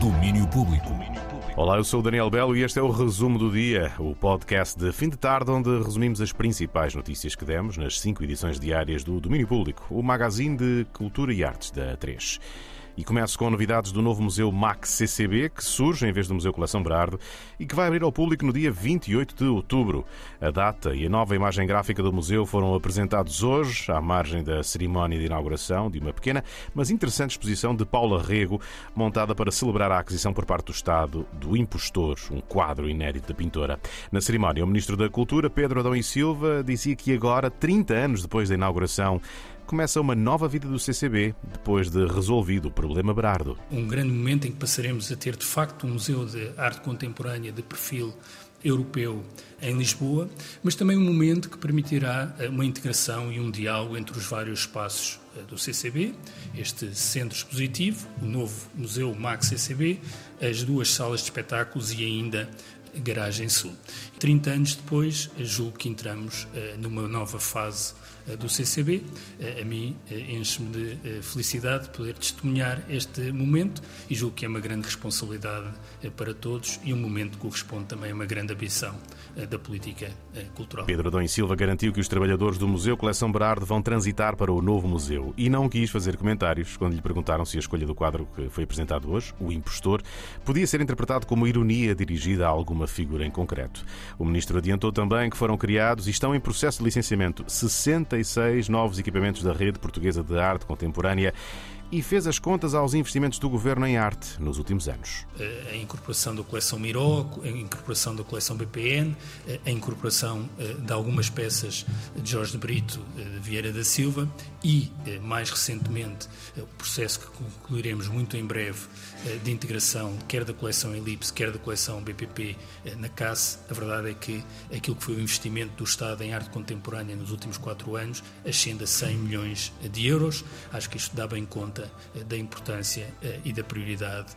Domínio Público. Olá, eu sou o Daniel Belo e este é o resumo do dia, o podcast de fim de tarde onde resumimos as principais notícias que demos nas cinco edições diárias do Domínio Público, o magazine de cultura e artes da 3. E começo com novidades do novo Museu Max CCB, que surge em vez do Museu Coleção Berardo e que vai abrir ao público no dia 28 de outubro. A data e a nova imagem gráfica do museu foram apresentados hoje, à margem da cerimónia de inauguração de uma pequena, mas interessante exposição de Paula Rego, montada para celebrar a aquisição por parte do Estado do Impostor, um quadro inédito da pintora. Na cerimónia, o Ministro da Cultura, Pedro Adão e Silva, dizia que agora, 30 anos depois da inauguração, começa uma nova vida do CCB, depois de resolvido o problema Berardo. Um grande momento em que passaremos a ter, de facto, um museu de arte contemporânea de perfil europeu em Lisboa, mas também um momento que permitirá eh, uma integração e um diálogo entre os vários espaços eh, do CCB, este centro expositivo, o novo Museu Max CCB, as duas salas de espetáculos e ainda Garagem Sul. 30 anos depois, julgo que entramos uh, numa nova fase do CCB. Uh, a mim enche-me de felicidade poder testemunhar este momento e julgo que é uma grande responsabilidade para todos e um momento que corresponde também a uma grande ambição da política cultural. Pedro Adão Silva garantiu que os trabalhadores do Museu Coleção Berardo vão transitar para o novo museu e não quis fazer comentários quando lhe perguntaram se a escolha do quadro que foi apresentado hoje, O Impostor, podia ser interpretado como ironia dirigida a alguma figura em concreto. O ministro adiantou também que foram criados e estão em processo de licenciamento 66 novos equipamentos da rede portuguesa de arte contemporânea e fez as contas aos investimentos do governo em arte nos últimos anos. A incorporação da coleção Miró, a incorporação da coleção BPN, a incorporação eh, de algumas peças de Jorge de Brito eh, de Vieira da Silva e, eh, mais recentemente, o processo que concluiremos muito em breve de integração, quer da coleção Elipse, quer da coleção BPP na CAS. A verdade é que aquilo que foi o investimento do Estado em arte contemporânea nos últimos quatro anos ascende a 100 milhões de euros. Acho que isto dá bem conta conta eh, da importância eh, e da prioridade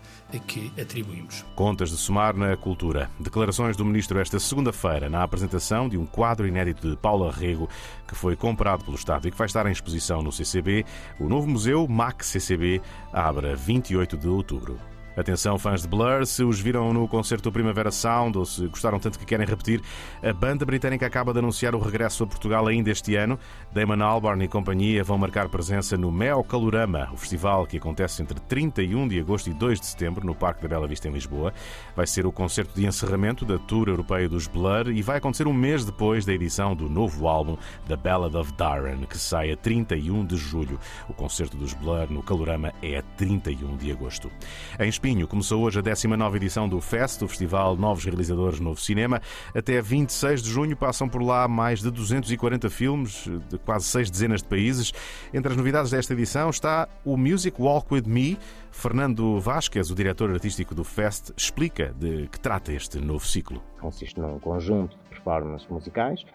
que atribuímos. Contas de somar na cultura. Declarações do Ministro esta segunda-feira na apresentação de um quadro inédito de Paula Rego que foi comprado pelo Estado e que vai estar em exposição no CCB. O novo museu MAC CCB abre a 28 de outubro. Atenção, fãs de Blur, se os viram no concerto do Primavera Sound ou se gostaram tanto que querem repetir, a banda britânica acaba de anunciar o regresso a Portugal ainda este ano. Damon Albarn e companhia vão marcar presença no Mel Calorama, o festival que acontece entre 31 de agosto e 2 de setembro no Parque da Bela Vista em Lisboa. Vai ser o concerto de encerramento da tour europeia dos Blur e vai acontecer um mês depois da edição do novo álbum The Ballad of Darren, que sai a 31 de julho. O concerto dos Blur no Calorama é a 31 de agosto. Em Espinho começou hoje a 19 edição do FEST, o Festival Novos Realizadores Novo Cinema. Até 26 de junho passam por lá mais de 240 filmes de quase seis dezenas de países. Entre as novidades desta edição está o Music Walk With Me. Fernando Vasquez, o diretor artístico do FEST, explica de que trata este novo ciclo. Consiste num conjunto de performances musicais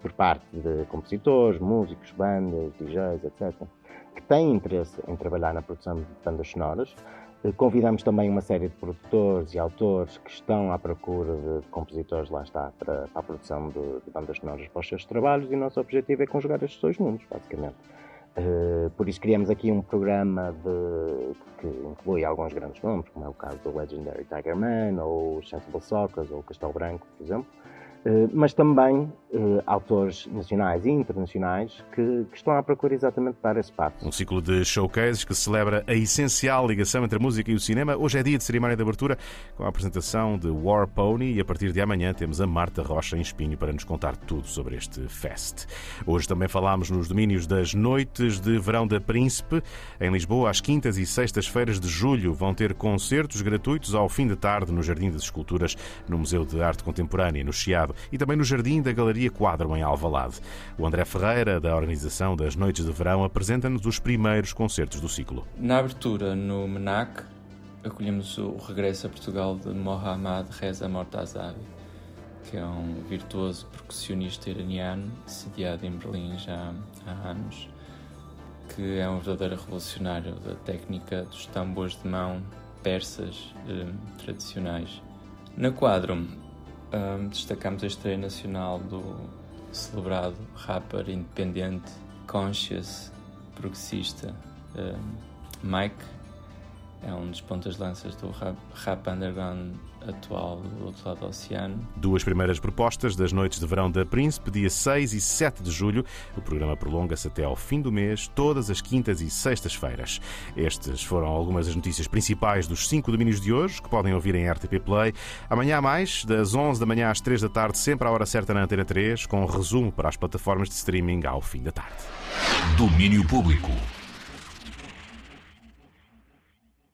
por parte de compositores, músicos, bandas, DJs, etc que têm interesse em trabalhar na produção de bandas sonoras. Eh, convidamos também uma série de produtores e autores que estão à procura de compositores, lá está, para, para a produção de, de, bandas sonoras para os seus trabalhos e o nosso objetivo é conjugar estes dois mundos, basicamente. Uh, por isso criamos aqui um programa de, que inclui alguns grandes nomes, como é o caso do Legendary Tiger Man, ou Sensible Sockers, ou Castelo Branco, por exemplo, eh, mas também uh, autores nacionais e internacionais que, que, estão à procura exatamente para esse passo. Um ciclo de showcases que celebra a essencial ligação entre a música e o cinema. Hoje é dia de cerimónia de abertura com a apresentação de War Pony e a partir de amanhã temos a Marta Rocha em Espinho para nos contar tudo sobre este fest. Hoje também falámos nos domínios das Noites de Verão da Príncipe. Em Lisboa, às quintas e sextas-feiras de julho, vão ter concertos gratuitos ao fim de tarde no Jardim das Esculturas, no Museu de Arte Contemporânea, no Chiado e também no jardim da Galeria Quadro, em Alvalade. O André Ferreira, da organização das Noites de Verão, apresenta-nos os primeiros concertos do ciclo. Na abertura, no MENAC, acolhemos o regresso a Portugal de Mohammad Reza Mortazavi, que é um virtuoso percussionista iraniano, sediado em Berlim já há anos, que é um verdadeiro revolucionário da técnica dos tambores de mão persas eh, tradicionais. Na Quadro, um, destacamos a estreia nacional do celebrado rapper independente, conscious, progressista um, Mike, é um dos pontas-lanças do rap, rap underground atual do outro lado do oceano. Duas primeiras propostas das noites de verão da Príncipe, dia 6 e 7 de julho. O programa prolonga-se até ao fim do mês, todas as quintas e sextas-feiras. Estas foram algumas das notícias principais dos cinco domínios de hoje, que podem ouvir em RTP Play. Amanhã mais, das 11 da manhã às 3 da tarde, sempre à hora certa na Antena 3, com resumo para as plataformas de streaming ao fim da tarde. Domínio Público.